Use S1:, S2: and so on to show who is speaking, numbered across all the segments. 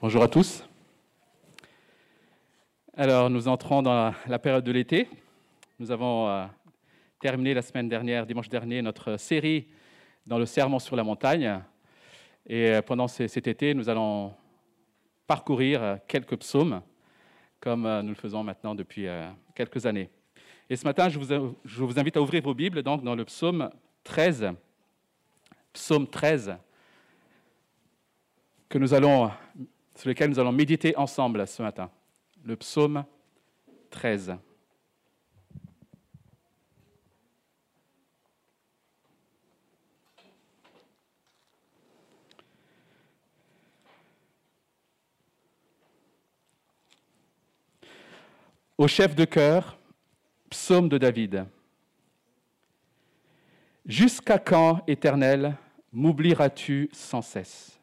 S1: Bonjour à tous. Alors, nous entrons dans la, période de l'été. Nous avons euh, terminé la semaine dernière, dimanche dernier, notre série dans le Sermon sur la montagne. Et euh, pendant cet été, nous allons parcourir euh, quelques psaumes, comme nous le faisons maintenant depuis quelques années. Et ce matin, je vous, je vous invite à ouvrir vos Bibles donc, dans le psaume 13. Psaume 13, que nous allons sur lequel nous allons méditer ensemble ce matin, le psaume 13. Au chef de chœur, psaume de David. Jusqu'à quand, Éternel, m'oublieras-tu sans cesse?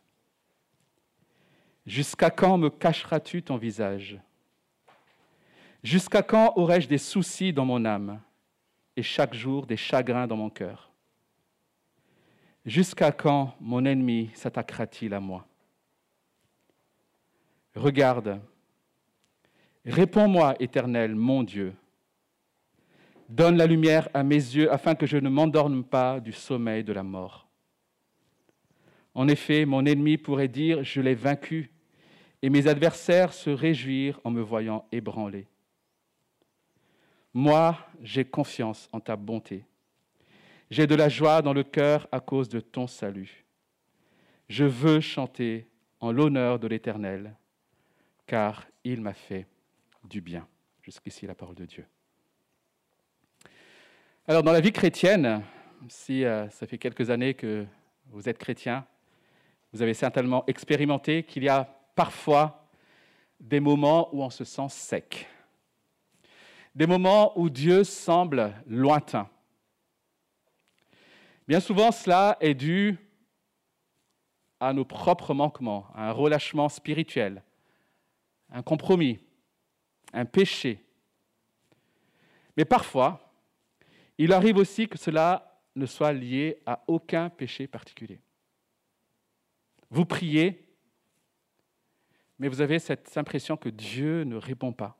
S1: Jusqu'à quand me cacheras-tu ton visage? Jusqu'à quand aurai-je des soucis dans mon âme et chaque jour des chagrins dans mon cœur? Jusqu'à quand mon ennemi s'attaquera-t-il à moi? Regarde, réponds-moi, Éternel, mon Dieu. Donne la lumière à mes yeux afin que je ne m'endorme pas du sommeil de la mort. En effet, mon ennemi pourrait dire, je l'ai vaincu, et mes adversaires se réjouir en me voyant ébranlé. Moi, j'ai confiance en ta bonté. J'ai de la joie dans le cœur à cause de ton salut. Je veux chanter en l'honneur de l'Éternel, car il m'a fait du bien. Jusqu'ici la parole de Dieu. Alors dans la vie chrétienne, si euh, ça fait quelques années que vous êtes chrétien, vous avez certainement expérimenté qu'il y a parfois des moments où on se sent sec, des moments où Dieu semble lointain. Bien souvent, cela est dû à nos propres manquements, à un relâchement spirituel, un compromis, un péché. Mais parfois, il arrive aussi que cela ne soit lié à aucun péché particulier. Vous priez, mais vous avez cette impression que Dieu ne répond pas.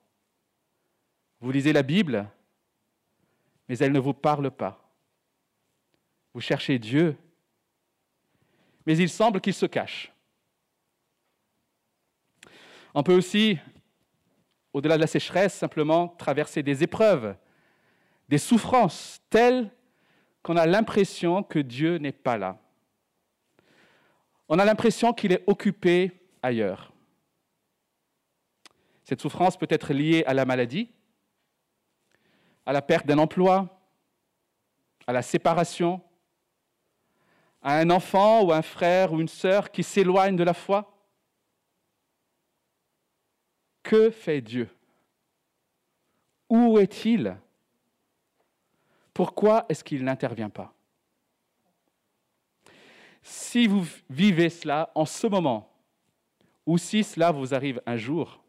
S1: Vous lisez la Bible, mais elle ne vous parle pas. Vous cherchez Dieu, mais il semble qu'il se cache. On peut aussi, au-delà de la sécheresse, simplement traverser des épreuves, des souffrances telles qu'on a l'impression que Dieu n'est pas là. On a l'impression qu'il est occupé ailleurs. Cette souffrance peut être liée à la maladie, à la perte d'un emploi, à la séparation, à un enfant ou un frère ou une sœur qui s'éloigne de la foi. Que fait Dieu? Où est-il? Pourquoi est-ce qu'il n'intervient pas? Si vous vivez cela en ce moment, ou si cela vous arrive un jour,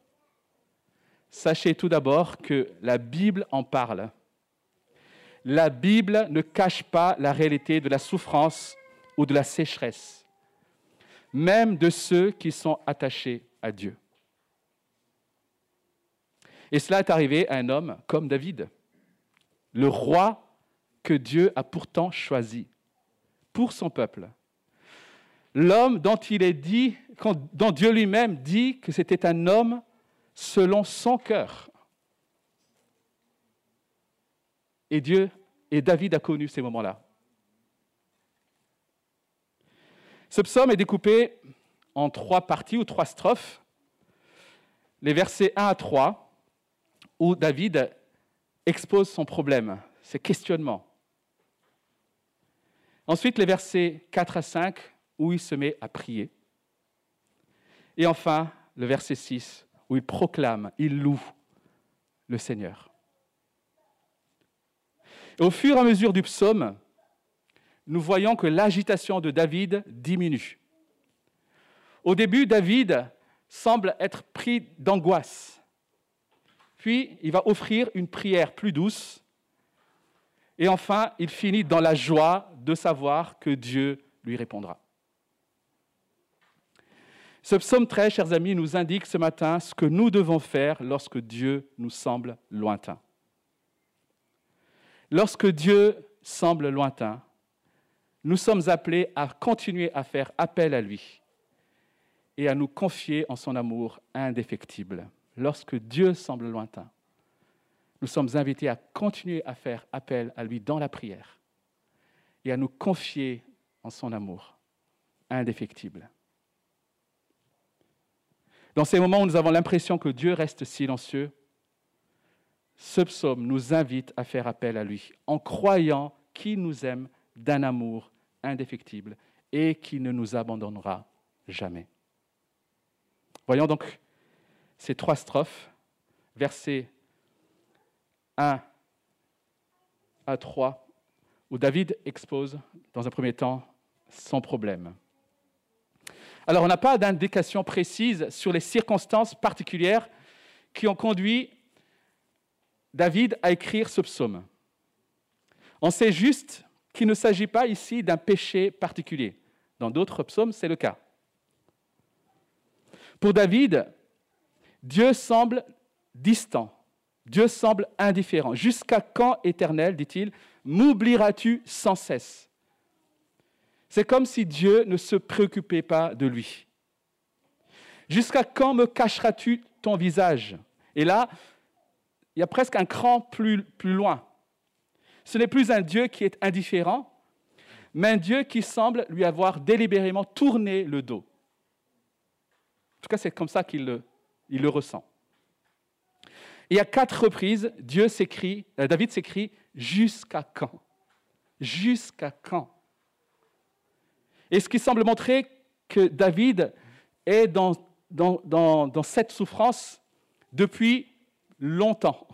S1: sachez tout d'abord que la Bible en parle. La Bible ne cache pas la réalité de la souffrance ou de la sécheresse, même de ceux qui sont attachés à Dieu. Et cela est arrivé à un homme comme David, le roi que Dieu a pourtant choisi pour son peuple l'homme dont Dieu lui-même dit que c'était un homme selon son cœur. Et Dieu et David a connu ces moments-là. Ce psaume est découpé en trois parties ou trois strophes. Les versets 1 à 3, où David expose son problème, ses questionnements. Ensuite, les versets 4 à 5, où il se met à prier. Et enfin, le verset 6, où il proclame, il loue le Seigneur. au fur et à mesure du psaume, nous voyons que l'agitation de David diminue. Au début, David semble être pris d'angoisse. Puis, il va offrir une prière plus douce. Et enfin, il finit dans la joie de savoir que Dieu lui répondra. Ce psaume 13, chers amis, nous indique ce matin ce que nous devons faire lorsque Dieu nous semble lointain. Lorsque Dieu semble lointain, nous sommes appelés à continuer à faire appel à lui et à nous confier en son amour indéfectible. Lorsque Dieu semble lointain, nous sommes invités à continuer à faire appel à lui dans la prière et à nous confier en son amour indéfectible. Dans ces moments où nous avons l'impression que Dieu reste silencieux, ce psaume nous invite à faire appel à lui en croyant qu'il nous aime d'un amour indéfectible et qu'il ne nous abandonnera jamais. Voyons donc ces trois strophes, versets 1 à 3, où David expose dans un premier temps son problème. Alors on n'a pas d'indication précise sur les circonstances particulières qui ont conduit David à écrire ce psaume. On sait juste qu'il ne s'agit pas ici d'un péché particulier. Dans d'autres psaumes, c'est le cas. Pour David, Dieu semble distant, Dieu semble indifférent. Jusqu'à quand, éternel, dit-il, m'oublieras-tu sans cesse? C'est comme si Dieu ne se préoccupait pas de lui. Jusqu'à quand me cacheras-tu ton visage? Et là, il y a presque un cran plus, loin. Ce n'est plus un Dieu qui est indifférent, mais un Dieu qui semble lui avoir délibérément tourné le dos. En tout cas, c'est comme ça qu'il le, il le ressent. Et à quatre reprises, Dieu s'écrit, euh, David s'écrit Jusqu'à quand? Jusqu'à quand Et ce qui semble montrer que David est dans, cette souffrance depuis longtemps.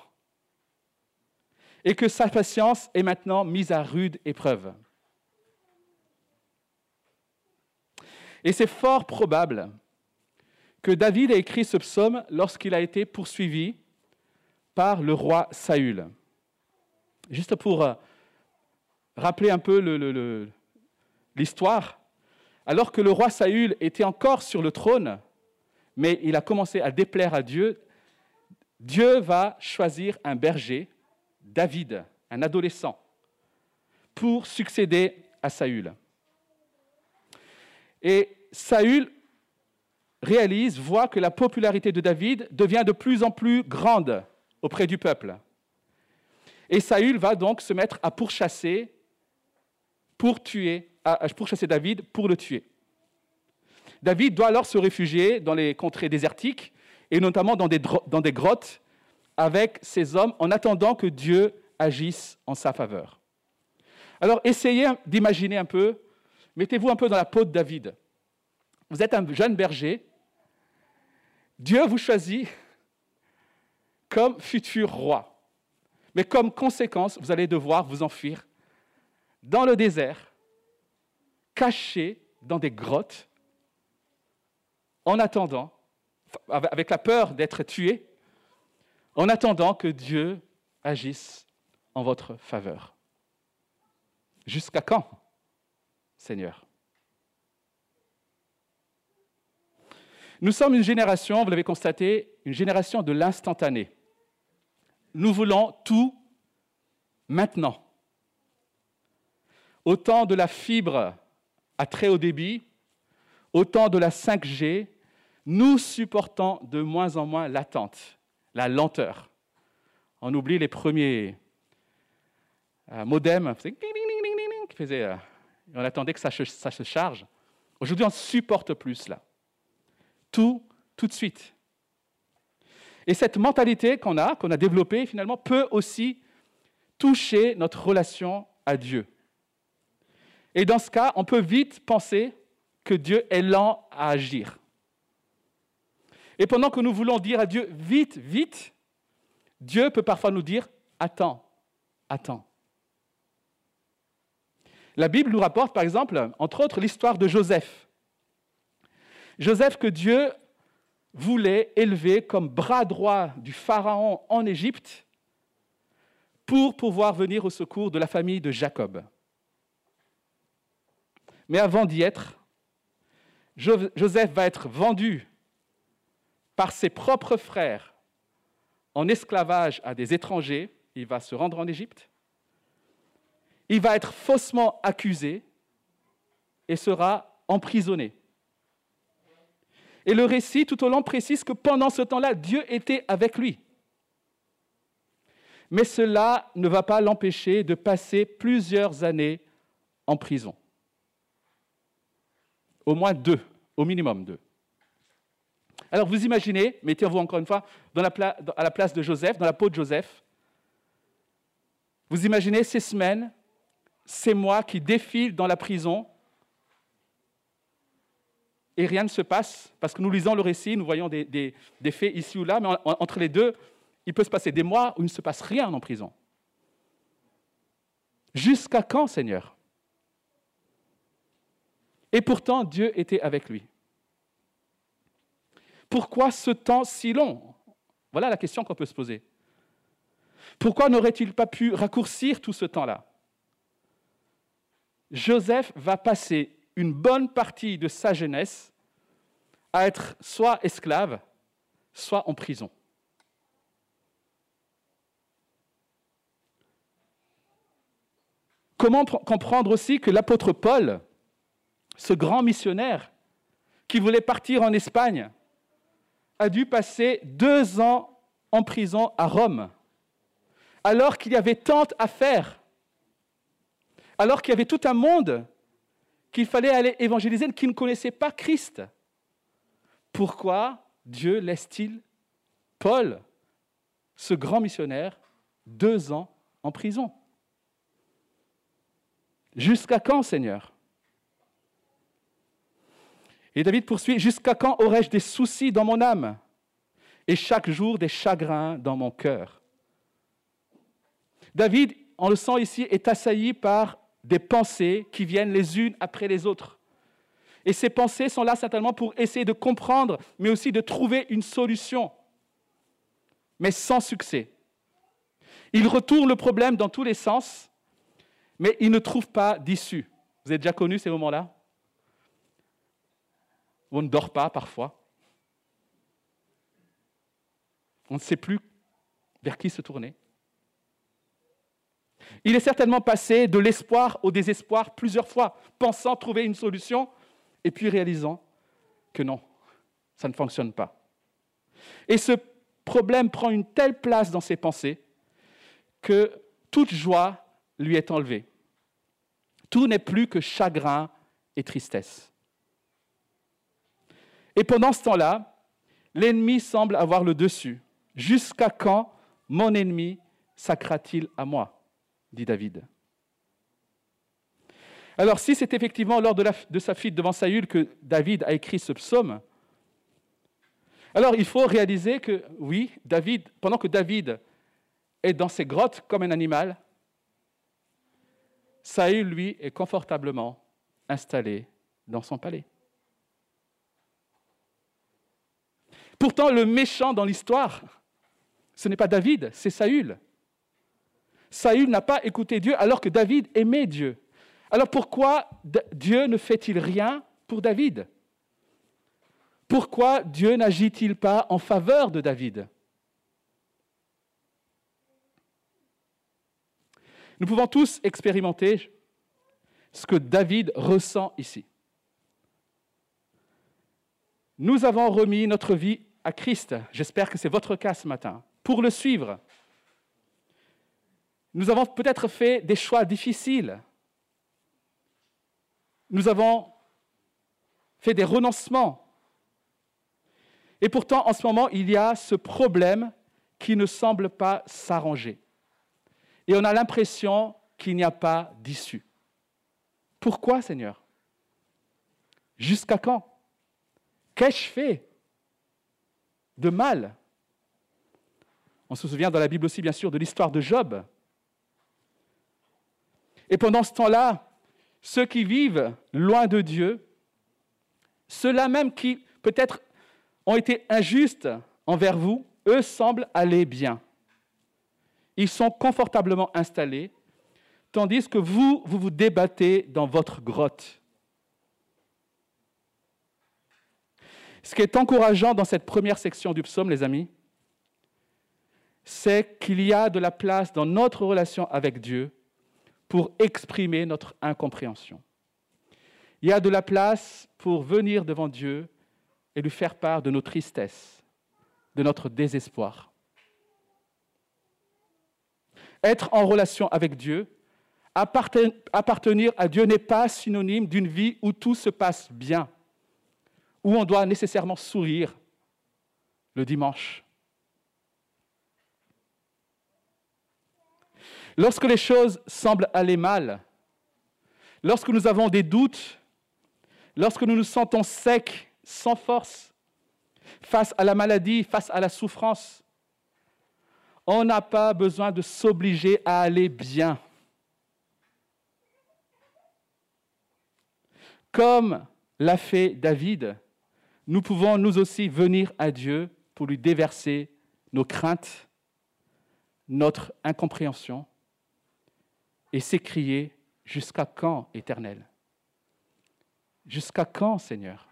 S1: Et que sa patience est maintenant mise à rude épreuve. Et c'est fort probable que David a écrit ce psaume lorsqu'il a été poursuivi par le roi Saül. Juste pour euh, rappeler un peu l'histoire, alors que le roi Saül était encore sur le trône, mais il a commencé à déplaire à Dieu, Dieu va choisir un berger, David, un adolescent, pour succéder à Saül. Et Saül réalise, voit que la popularité de David devient de plus en plus grande auprès du peuple. Et Saül va donc se mettre à pourchasser pour tuer, à pourchasser David pour le tuer. David doit alors se réfugier dans les contrées désertiques et notamment dans des, dans des grottes avec ses hommes en attendant que Dieu agisse en sa faveur. Alors essayez d'imaginer un peu, mettez-vous un peu dans la peau de David. Vous êtes un jeune berger Dieu vous choisit comme futur roi. Mais comme conséquence, vous allez devoir vous enfuir dans le désert, caché dans des grottes, en attendant, avec la peur d'être tué, en attendant que Dieu agisse en votre faveur. Jusqu'à quand, Seigneur? Nous sommes une génération, vous l'avez constaté, une génération de l'instantané. Nous voulons tout maintenant. Autant de la fibre à très haut débit, autant de la 5G, nous supportons de moins en moins l'attente, la lenteur. On oublie les premiers euh, modems euh, on attendait que ça, se charge. Aujourd'hui, on supporte plus cela tout, tout de suite. Et cette mentalité qu'on a, qu'on a développée, finalement, peut aussi toucher notre relation à Dieu. Et dans ce cas, on peut vite penser que Dieu est lent à agir. Et pendant que nous voulons dire à Dieu vite, vite, Dieu peut parfois nous dire attends, attends. La Bible nous rapporte par exemple, entre autres, l'histoire de Joseph. Joseph que Dieu voulait élever comme bras droit du Pharaon en Égypte pour pouvoir venir au secours de la famille de Jacob. Mais avant d'y être, Joseph va être vendu par ses propres frères en esclavage à des étrangers, il va se rendre en Égypte, il va être faussement accusé et sera emprisonné. Et le récit tout au long précise que pendant ce temps-là, Dieu était avec lui. Mais cela ne va pas l'empêcher de passer plusieurs années en prison. Au moins deux, au minimum deux. Alors vous imaginez, mettez-vous encore une fois à la place de Joseph, dans la peau de Joseph, vous imaginez ces semaines, ces mois qui défilent dans la prison et rien ne se passe, parce que nous lisons le récit, nous voyons des, faits ici ou là, mais entre les deux, il peut se passer des mois où il ne se passe rien en prison. Jusqu'à quand, Seigneur? Et pourtant, Dieu était avec lui. Pourquoi ce temps si long? Voilà la question qu'on peut se poser. Pourquoi n'aurait-il pas pu raccourcir tout ce temps-là? Joseph va passer une bonne partie de sa jeunesse à être soit esclave, soit en prison. Comment comprendre aussi que l'apôtre Paul, ce grand missionnaire qui voulait partir en Espagne, a dû passer deux ans en prison à Rome, alors qu'il y avait tant à faire, alors qu'il y avait tout un monde qu'il fallait aller évangéliser, qui ne connaissait pas Christ. Pourquoi Dieu laisse-t-il Paul, ce grand missionnaire, deux ans en prison? Jusqu'à quand, Seigneur? Et David poursuit, Jusqu'à quand aurais-je des soucis dans mon âme? Et chaque jour des chagrins dans mon cœur David, on le sent ici, est assailli par des pensées qui viennent les unes après les autres. Et ces pensées sont là certainement pour essayer de comprendre, mais aussi de trouver une solution, mais sans succès. Il retourne le problème dans tous les sens, mais il ne trouve pas d'issue. Vous avez déjà connu ces moments-là? On ne dort pas parfois. On ne sait plus vers qui se tourner. Il est certainement passé de l'espoir au désespoir plusieurs fois, pensant trouver une solution et puis réalisant que non, ça ne fonctionne pas. Et ce problème prend une telle place dans ses pensées que toute joie lui est enlevée. Tout n'est plus que chagrin et tristesse. Et pendant ce temps-là, l'ennemi semble avoir le dessus. Jusqu'à quand mon ennemi sacra-t-il à moi dit David. Alors si c'est effectivement lors de, de, sa fuite devant Saül que David a écrit ce psaume, alors il faut réaliser que oui, David, pendant que David est dans ses grottes comme un animal, Saül, lui, est confortablement installé dans son palais. Pourtant, le méchant dans l'histoire, ce n'est pas David, c'est Saül. Saül n'a pas écouté Dieu alors que David aimait Dieu. Alors pourquoi Dieu ne fait-il rien pour David? Pourquoi Dieu n'agit-il pas en faveur de David? Nous pouvons tous expérimenter ce que David ressent ici. Nous avons remis notre vie Christ. J'espère que c'est votre cas ce matin. Pour le suivre, nous avons peut-être fait des choix difficiles. Nous avons fait des renoncements. Et pourtant, en ce moment, il y a ce problème qui ne semble pas s'arranger. Et on a l'impression qu'il n'y a pas d'issue. Pourquoi, Seigneur? Jusqu'à quand? Qu'ai-je fait? De mal On se souvient dans la Bible aussi, bien sûr, de l'histoire de Job. Et pendant ce temps-là, ceux qui vivent loin de Dieu, ceux-là même qui peut-être ont été injustes envers vous, eux semblent aller bien. Ils sont confortablement installés, tandis que vous, vous vous débattez dans votre grotte. Ce qui est encourageant dans cette première section du psaume, les amis, c'est qu'il y a de la place dans notre relation avec Dieu pour exprimer notre incompréhension. Il y a de la place pour venir devant Dieu et lui faire part de nos tristesses, de notre désespoir. Être en relation avec Dieu, appartenir à Dieu n'est pas synonyme d'une vie où tout se passe bien, où on doit nécessairement sourire le dimanche. Lorsque les choses semblent aller mal, lorsque nous avons des doutes, lorsque nous nous sentons secs, sans force, face à la maladie, face à la souffrance, on n'a pas besoin de s'obliger à aller bien. Comme l'a fait David, nous pouvons nous aussi venir à Dieu pour lui déverser nos craintes, notre incompréhension, et s'écrier Jusqu'à quand, Éternel? Jusqu'à quand, Seigneur?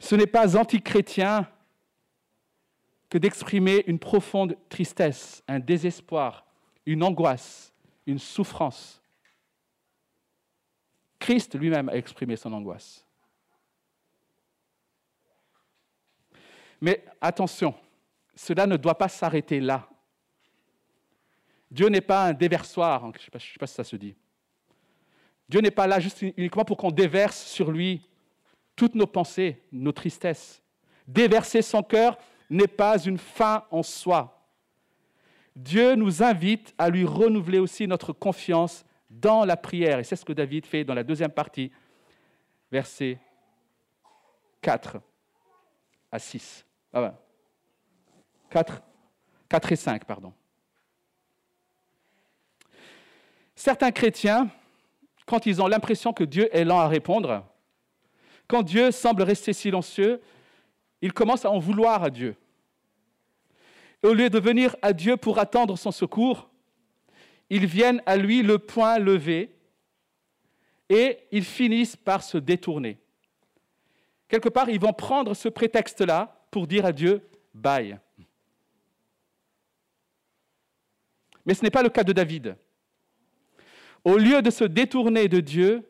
S1: Ce n'est pas antichrétien que d'exprimer une profonde tristesse, un désespoir, une angoisse, une souffrance. Christ lui-même a exprimé son angoisse. Mais attention, cela ne doit pas s'arrêter là. Dieu n'est pas un déversoir, je ne sais, pas si ça se dit. Dieu n'est pas là uniquement pour qu'on déverse sur lui toutes nos pensées, nos tristesses. Déverser son cœur n'est pas une fin en soi. Dieu nous invite à lui renouveler aussi notre confiance dans la prière. Et c'est ce que David fait dans la deuxième partie, versets 4 à 6. Ah 4, 4 et 5, pardon. Certains chrétiens, quand ils ont l'impression que Dieu est lent à répondre, quand Dieu semble rester silencieux, ils commencent à en vouloir à Dieu. au lieu de venir à Dieu pour attendre son secours, ils viennent à lui le poing levé et ils finissent par se détourner. Quelque part, ils vont prendre ce prétexte-là pour dire à Dieu, bye. Mais ce n'est pas le cas de David. Au lieu de se détourner de Dieu,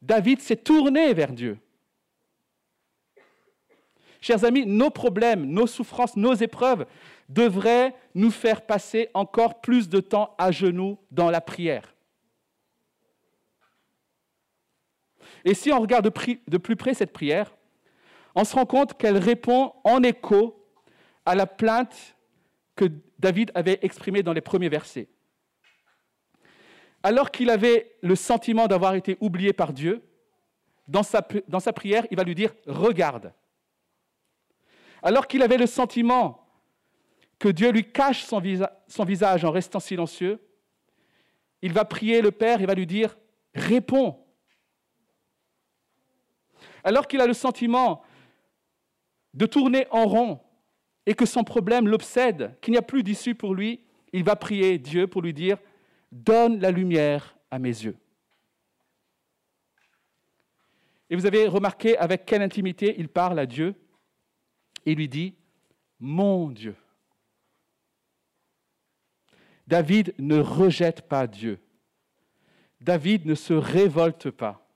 S1: David s'est tourné vers Dieu. Chers amis, nos problèmes, nos souffrances, nos épreuves devraient nous faire passer encore plus de temps à genoux dans la prière. Et si on regarde de plus près cette prière, on se rend compte qu'elle répond en écho à la plainte que David avait exprimée dans les premiers versets alors qu'il avait le sentiment d'avoir été oublié par Dieu, dans sa, prière, il va lui dire Regarde. Alors qu'il avait le sentiment que Dieu lui cache son, son visage en restant silencieux, il va prier le Père et va lui dire Réponds. Alors qu'il a le sentiment de tourner en rond et que son problème l'obsède, qu'il n'y a plus d'issue pour lui, il va prier Dieu pour lui dire Donne la lumière à mes yeux. Et vous avez remarqué avec quelle intimité il parle à Dieu. Il lui dit, mon Dieu. David ne rejette pas Dieu. David ne se révolte pas.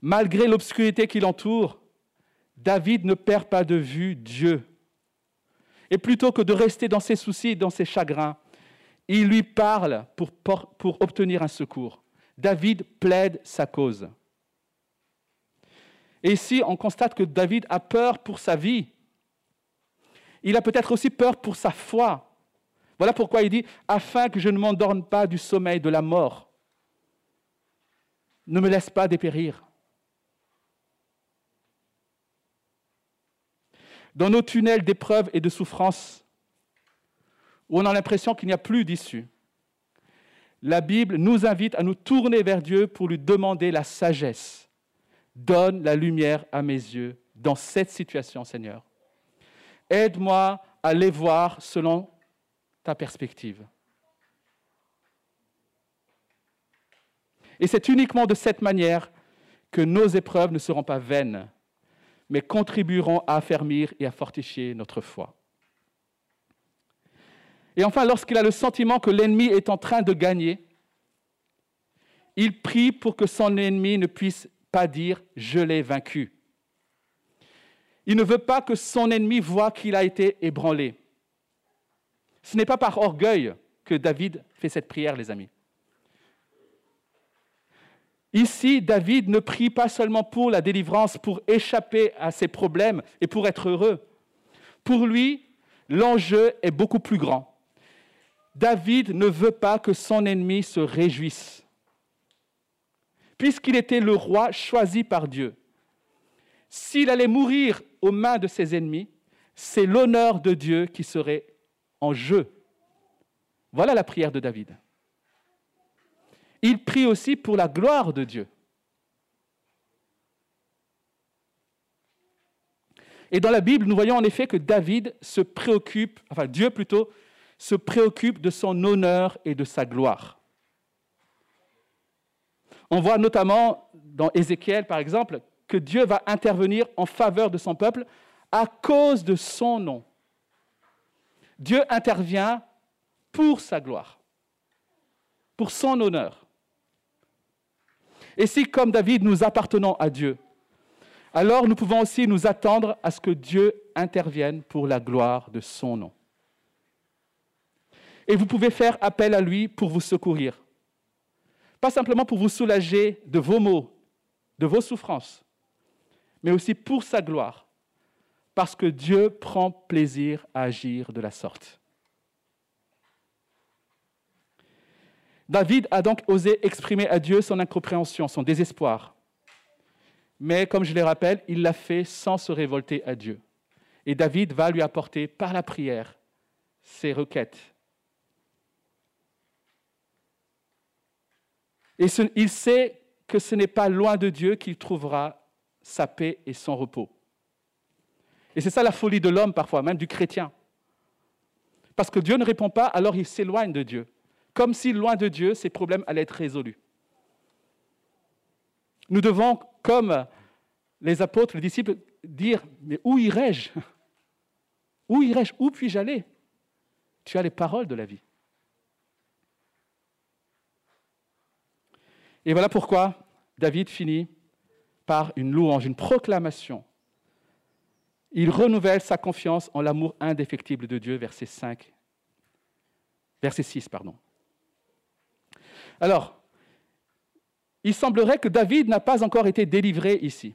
S1: Malgré l'obscurité qui l'entoure, David ne perd pas de vue Dieu. Et plutôt que de rester dans ses soucis, dans ses chagrins, il lui parle pour, pour, obtenir un secours. David plaide sa cause. Et ici, on constate que David a peur pour sa vie. Il a peut-être aussi peur pour sa foi. Voilà pourquoi il dit, afin que je ne m'endorme pas du sommeil de la mort. Ne me laisse pas dépérir. Dans nos tunnels d'épreuves et de souffrances, où on a l'impression qu'il n'y a plus d'issue. La Bible nous invite à nous tourner vers Dieu pour lui demander la sagesse. Donne la lumière à mes yeux dans cette situation, Seigneur. Aide-moi à les voir selon ta perspective. Et c'est uniquement de cette manière que nos épreuves ne seront pas vaines, mais contribueront à affermir et à fortifier notre foi. Et enfin, lorsqu'il a le sentiment que l'ennemi est en train de gagner, il prie pour que son ennemi ne puisse pas dire ⁇ Je l'ai vaincu ⁇ Il ne veut pas que son ennemi voie qu'il a été ébranlé. Ce n'est pas par orgueil que David fait cette prière, les amis. Ici, David ne prie pas seulement pour la délivrance, pour échapper à ses problèmes et pour être heureux. Pour lui, l'enjeu est beaucoup plus grand. David ne veut pas que son ennemi se réjouisse puisqu'il était le roi choisi par Dieu. S'il allait mourir aux mains de ses ennemis, c'est l'honneur de Dieu qui serait en jeu. Voilà la prière de David. Il prie aussi pour la gloire de Dieu. Et dans la Bible, nous voyons en effet que David se préoccupe, enfin Dieu plutôt, se préoccupe de son honneur et de sa gloire. On voit notamment dans Ézéchiel, par exemple, que Dieu va intervenir en faveur de son peuple à cause de son nom. Dieu intervient pour sa gloire, pour son honneur. Et si, comme David, nous appartenons à Dieu, alors nous pouvons aussi nous attendre à ce que Dieu intervienne pour la gloire de son nom. Et vous pouvez faire appel à lui pour vous secourir. Pas simplement pour vous soulager de vos maux, de vos souffrances, mais aussi pour sa gloire, parce que Dieu prend plaisir à agir de la sorte. David a donc osé exprimer à Dieu son incompréhension, son désespoir. Mais comme je le rappelle, il l'a fait sans se révolter à Dieu. Et David va lui apporter par la prière ses requêtes, Et il sait que ce n'est pas loin de Dieu qu'il trouvera sa paix et son repos. Et c'est ça la folie de l'homme parfois, même du chrétien. Parce que Dieu ne répond pas, alors il s'éloigne de Dieu. Comme si loin de Dieu, ses problèmes allaient être résolus. Nous devons, comme les apôtres, les disciples, dire, mais où irai-je? Où irai-je? Où puis-je aller? Tu as les paroles de la vie. Et voilà pourquoi David finit par une louange, une proclamation. Il renouvelle sa confiance en l'amour indéfectible de Dieu, verset 5, verset 6, pardon. Alors, il semblerait que David n'a pas encore été délivré ici.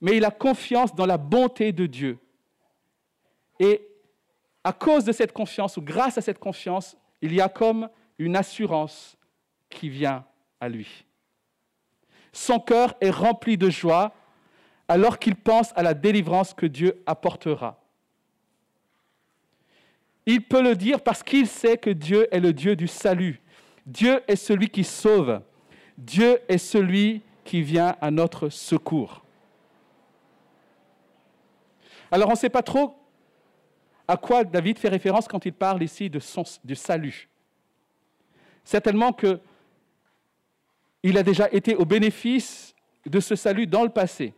S1: Mais il a confiance dans la bonté de Dieu. Et à cause de cette confiance, ou grâce à cette confiance, il y a comme une assurance qui vient à lui. Son cœur est rempli de joie alors qu'il pense à la délivrance que Dieu apportera. Il peut le dire parce qu'il sait que Dieu est le Dieu du salut. Dieu est celui qui sauve. Dieu est celui qui vient à notre secours. Alors on ne sait pas trop à quoi David fait référence quand il parle ici de du salut. Certainement que il a déjà été au bénéfice de ce salut dans le passé.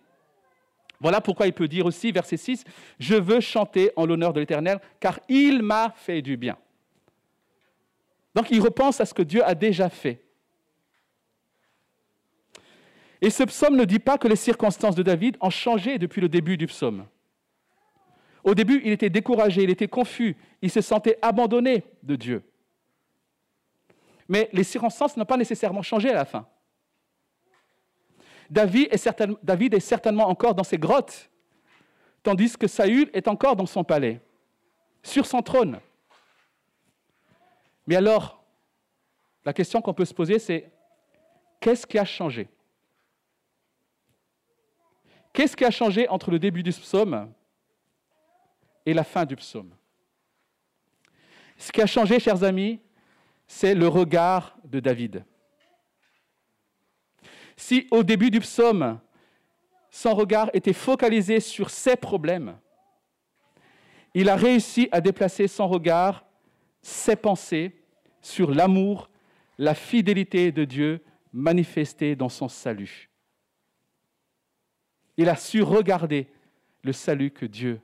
S1: Voilà pourquoi il peut dire aussi, verset 6, Je veux chanter en l'honneur de l'Éternel, car il m'a fait du bien. Donc il repense à ce que Dieu a déjà fait. Et ce psaume ne dit pas que les circonstances de David ont changé depuis le début du psaume. Au début, il était découragé, il était confus, il se sentait abandonné de Dieu. Mais les circonstances n'ont pas nécessairement changé à la fin. David est, certainement encore dans ses grottes, tandis que Saül est encore dans son palais, sur son trône. Mais alors, la question qu'on peut se poser, c'est qu'est-ce qui a changé? Qu'est-ce qui a changé entre le début du psaume et la fin du psaume? Ce qui a changé, chers amis, c'est le regard de David. Si au début du psaume, son regard était focalisé sur ses problèmes, il a réussi à déplacer son regard, ses pensées sur l'amour, la fidélité de Dieu manifesté dans son salut. Il a su regarder le salut que Dieu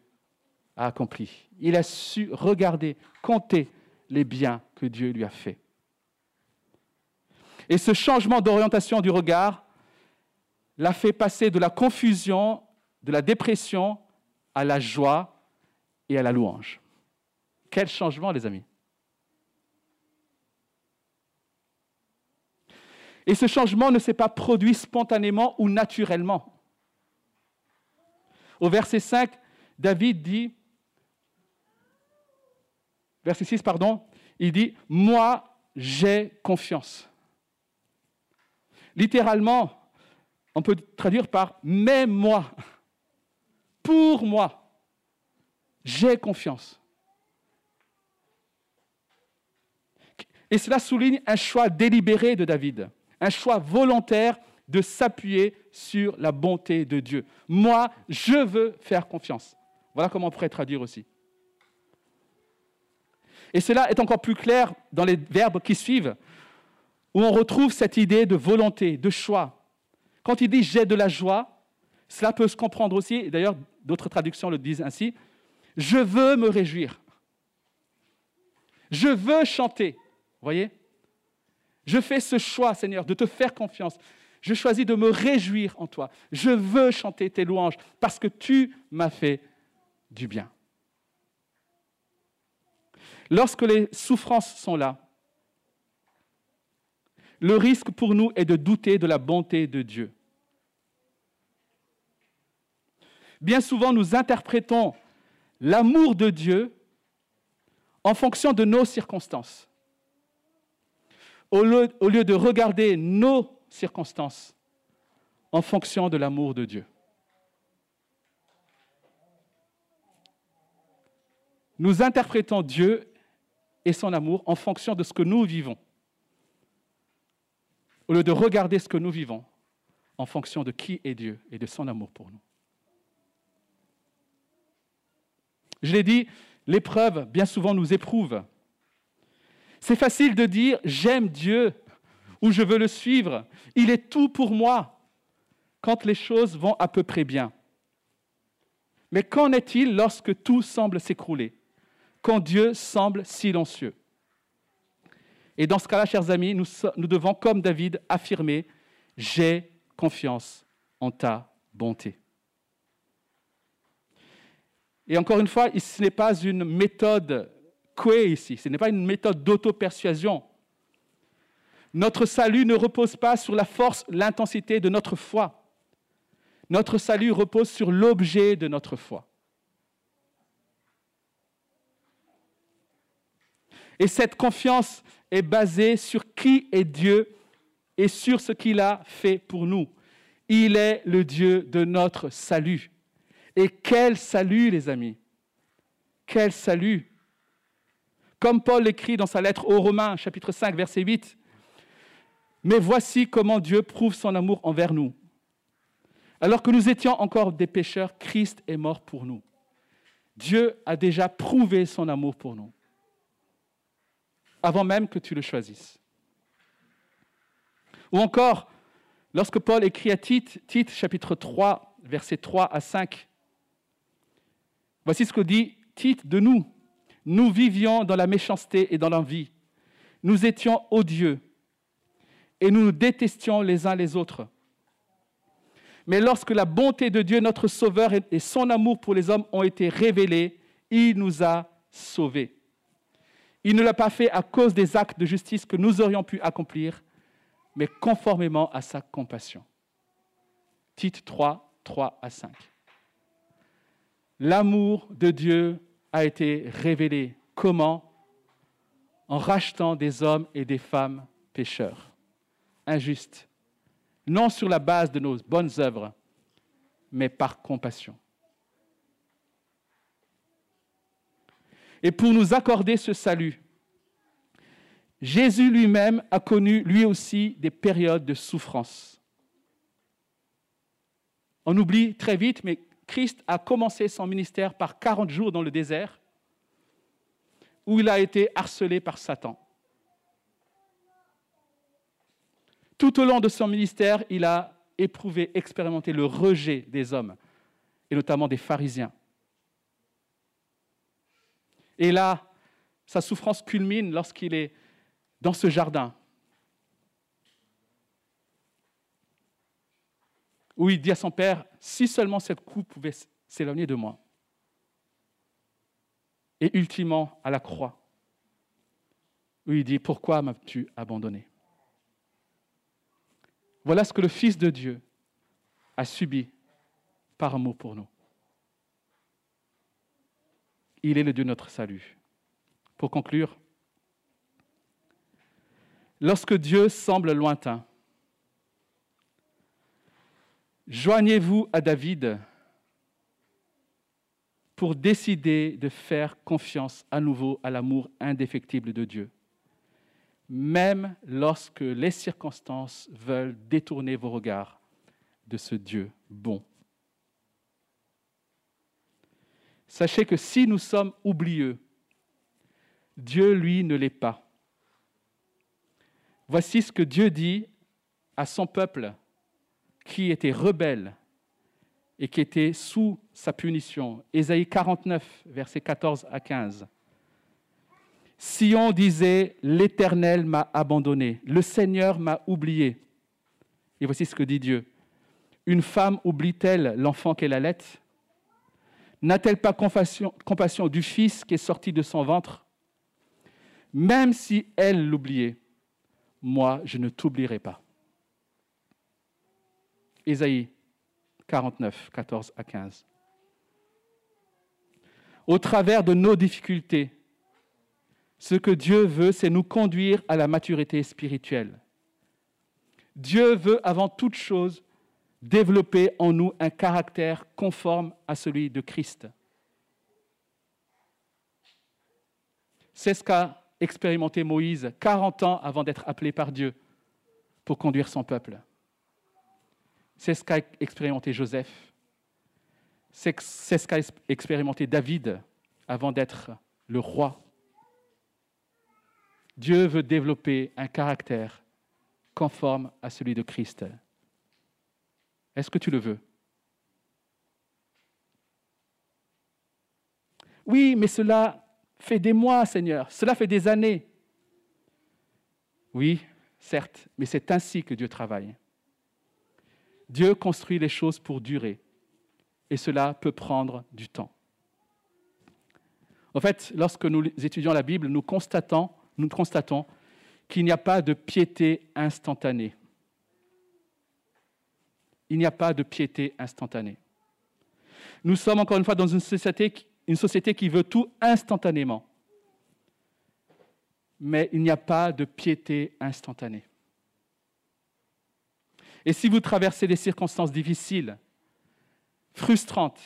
S1: a accompli. Il a su regarder, compter les biens que Dieu lui a faits. Et ce changement d'orientation du regard l'a fait passer de la confusion, de la dépression à la joie et à la louange. Quel changement, les amis. Et ce changement ne s'est pas produit spontanément ou naturellement. Au verset 5, David dit, verset 6, pardon, il dit, moi j'ai confiance. Littéralement, on peut traduire par mais moi, pour moi, j'ai confiance. Et cela souligne un choix délibéré de David, un choix volontaire de s'appuyer sur la bonté de Dieu. Moi, je veux faire confiance. Voilà comment on pourrait traduire aussi. Et cela est encore plus clair dans les verbes qui suivent, où on retrouve cette idée de volonté, de choix. Quand il dit j'ai de la joie, cela peut se comprendre aussi, d'ailleurs d'autres traductions le disent ainsi, je veux me réjouir. Je veux chanter. Voyez? Je fais ce choix, Seigneur, de te faire confiance. Je choisis de me réjouir en toi. Je veux chanter tes louanges parce que tu m'as fait du bien. Lorsque les souffrances sont là, le risque pour nous est de douter de la bonté de Dieu. Bien souvent, nous interprétons l'amour de Dieu en fonction de nos circonstances. Au lieu, de regarder nos circonstances en fonction de l'amour de Dieu. Nous interprétons Dieu et son amour en fonction de ce que nous vivons au lieu de regarder ce que nous vivons en fonction de qui est Dieu et de son amour pour nous. Je l'ai dit, l'épreuve, bien souvent, nous éprouve. C'est facile de dire j'aime Dieu ou je veux le suivre, il est tout pour moi quand les choses vont à peu près bien. Mais qu'en est-il lorsque tout semble s'écrouler, quand Dieu semble silencieux? Et dans ce cas-là, chers amis, nous, devons, comme David, affirmer, j'ai confiance en ta bonté. Et encore une fois, ce n'est pas une méthode couée ici, ce n'est pas une méthode d'auto-persuasion. Notre salut ne repose pas sur la force, l'intensité de notre foi. Notre salut repose sur l'objet de notre foi. Et cette confiance est basée sur qui est Dieu et sur ce qu'il a fait pour nous. Il est le Dieu de notre salut. Et quel salut, les amis Quel salut Comme Paul écrit dans sa lettre aux Romains, chapitre 5, verset 8, Mais voici comment Dieu prouve son amour envers nous. Alors que nous étions encore des pécheurs, Christ est mort pour nous. Dieu a déjà prouvé son amour pour nous avant même que tu le choisisses. Ou encore, lorsque Paul écrit à Tite, Tite chapitre 3, versets 3 à 5, voici ce que dit Tite de nous. Nous vivions dans la méchanceté et dans l'envie. Nous étions odieux et nous nous détestions les uns les autres. Mais lorsque la bonté de Dieu, notre Sauveur, et son amour pour les hommes ont été révélés, il nous a sauvés. Il ne l'a pas fait à cause des actes de justice que nous aurions pu accomplir, mais conformément à sa compassion. Tite 3, 3 à 5. L'amour de Dieu a été révélé. Comment? En rachetant des hommes et des femmes pécheurs, injustes, non sur la base de nos bonnes œuvres, mais par compassion. Et pour nous accorder ce salut, Jésus lui-même a connu lui aussi des périodes de souffrance. On oublie très vite, mais Christ a commencé son ministère par 40 jours dans le désert, où il a été harcelé par Satan. Tout au long de son ministère, il a éprouvé, expérimenté le rejet des hommes, et notamment des pharisiens. Et là, sa souffrance culmine lorsqu'il est dans ce jardin, où il dit à son père, si seulement cette coupe pouvait s'éloigner de moi. Et ultimement à la croix, où il dit, pourquoi m'as-tu abandonné? Voilà ce que le Fils de Dieu a subi par amour pour nous. Il est le Dieu de notre salut. Pour conclure, lorsque Dieu semble lointain, joignez-vous à David pour décider de faire confiance à nouveau à l'amour indéfectible de Dieu, même lorsque les circonstances veulent détourner vos regards de ce Dieu bon. Sachez que si nous sommes oublieux, Dieu, lui, ne l'est pas. Voici ce que Dieu dit à son peuple qui était rebelle et qui était sous sa punition. Ésaïe 49, versets 14 à 15. Sion disait, L'Éternel m'a abandonné, le Seigneur m'a oublié. Et voici ce que dit Dieu. Une femme oublie-t-elle l'enfant qu'elle allait N'a-t-elle pas compassion, du Fils qui est sorti de son ventre? Même si elle l'oubliait, moi, je ne t'oublierai pas. Ésaïe 49, 14 à 15. Au travers de nos difficultés, ce que Dieu veut, c'est nous conduire à la maturité spirituelle. Dieu veut avant toute chose développer en nous un caractère conforme à celui de Christ. C'est ce qu'a expérimenté Moïse 40 ans avant d'être appelé par Dieu pour conduire son peuple. C'est ce qu'a expérimenté Joseph. C'est ce qu'a expérimenté David avant d'être le roi. Dieu veut développer un caractère conforme à celui de Christ. Est-ce que tu le veux? Oui, mais cela fait des mois, Seigneur. Cela fait des années. Oui, certes, mais c'est ainsi que Dieu travaille. Dieu construit les choses pour durer. Et cela peut prendre du temps. En fait, lorsque nous étudions la Bible, nous constatons, nous constatons qu'il n'y a pas de piété instantanée il n'y a pas de piété instantanée. Nous sommes encore une fois dans une société, une société qui veut tout instantanément. Mais il n'y a pas de piété instantanée. Et si vous traversez des circonstances difficiles, frustrantes,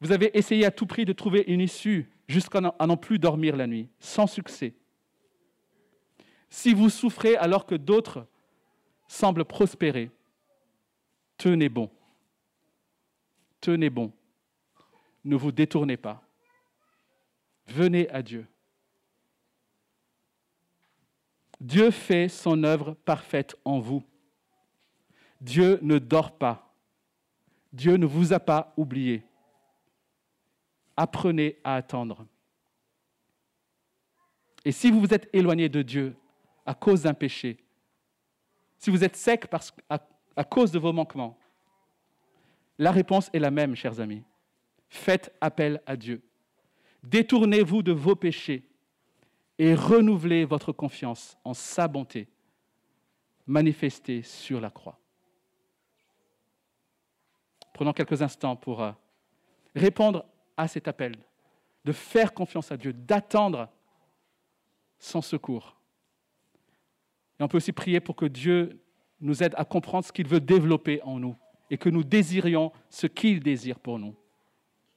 S1: vous avez essayé à tout prix de trouver une issue jusqu'à n'en plus dormir la nuit, sans succès. Si vous souffrez alors que d'autres semble prospérer, tenez bon. Tenez bon. Ne vous détournez pas. Venez à Dieu. Dieu fait son œuvre parfaite en vous. Dieu ne dort pas. Dieu ne vous a pas oublié. Apprenez à attendre. Et si vous vous êtes éloigné de Dieu à cause d'un péché, si vous êtes sec parce, à, cause de vos manquements, la réponse est la même, chers amis. Faites appel à Dieu. Détournez-vous de vos péchés et renouvelez votre confiance en sa bonté manifestée sur la croix. Prenons quelques instants pour euh, répondre à cet appel, de faire confiance à Dieu, d'attendre son secours. Et on peut aussi prier pour que Dieu nous aide à comprendre ce qu'il veut développer en nous et que nous désirions ce qu'il désire pour nous.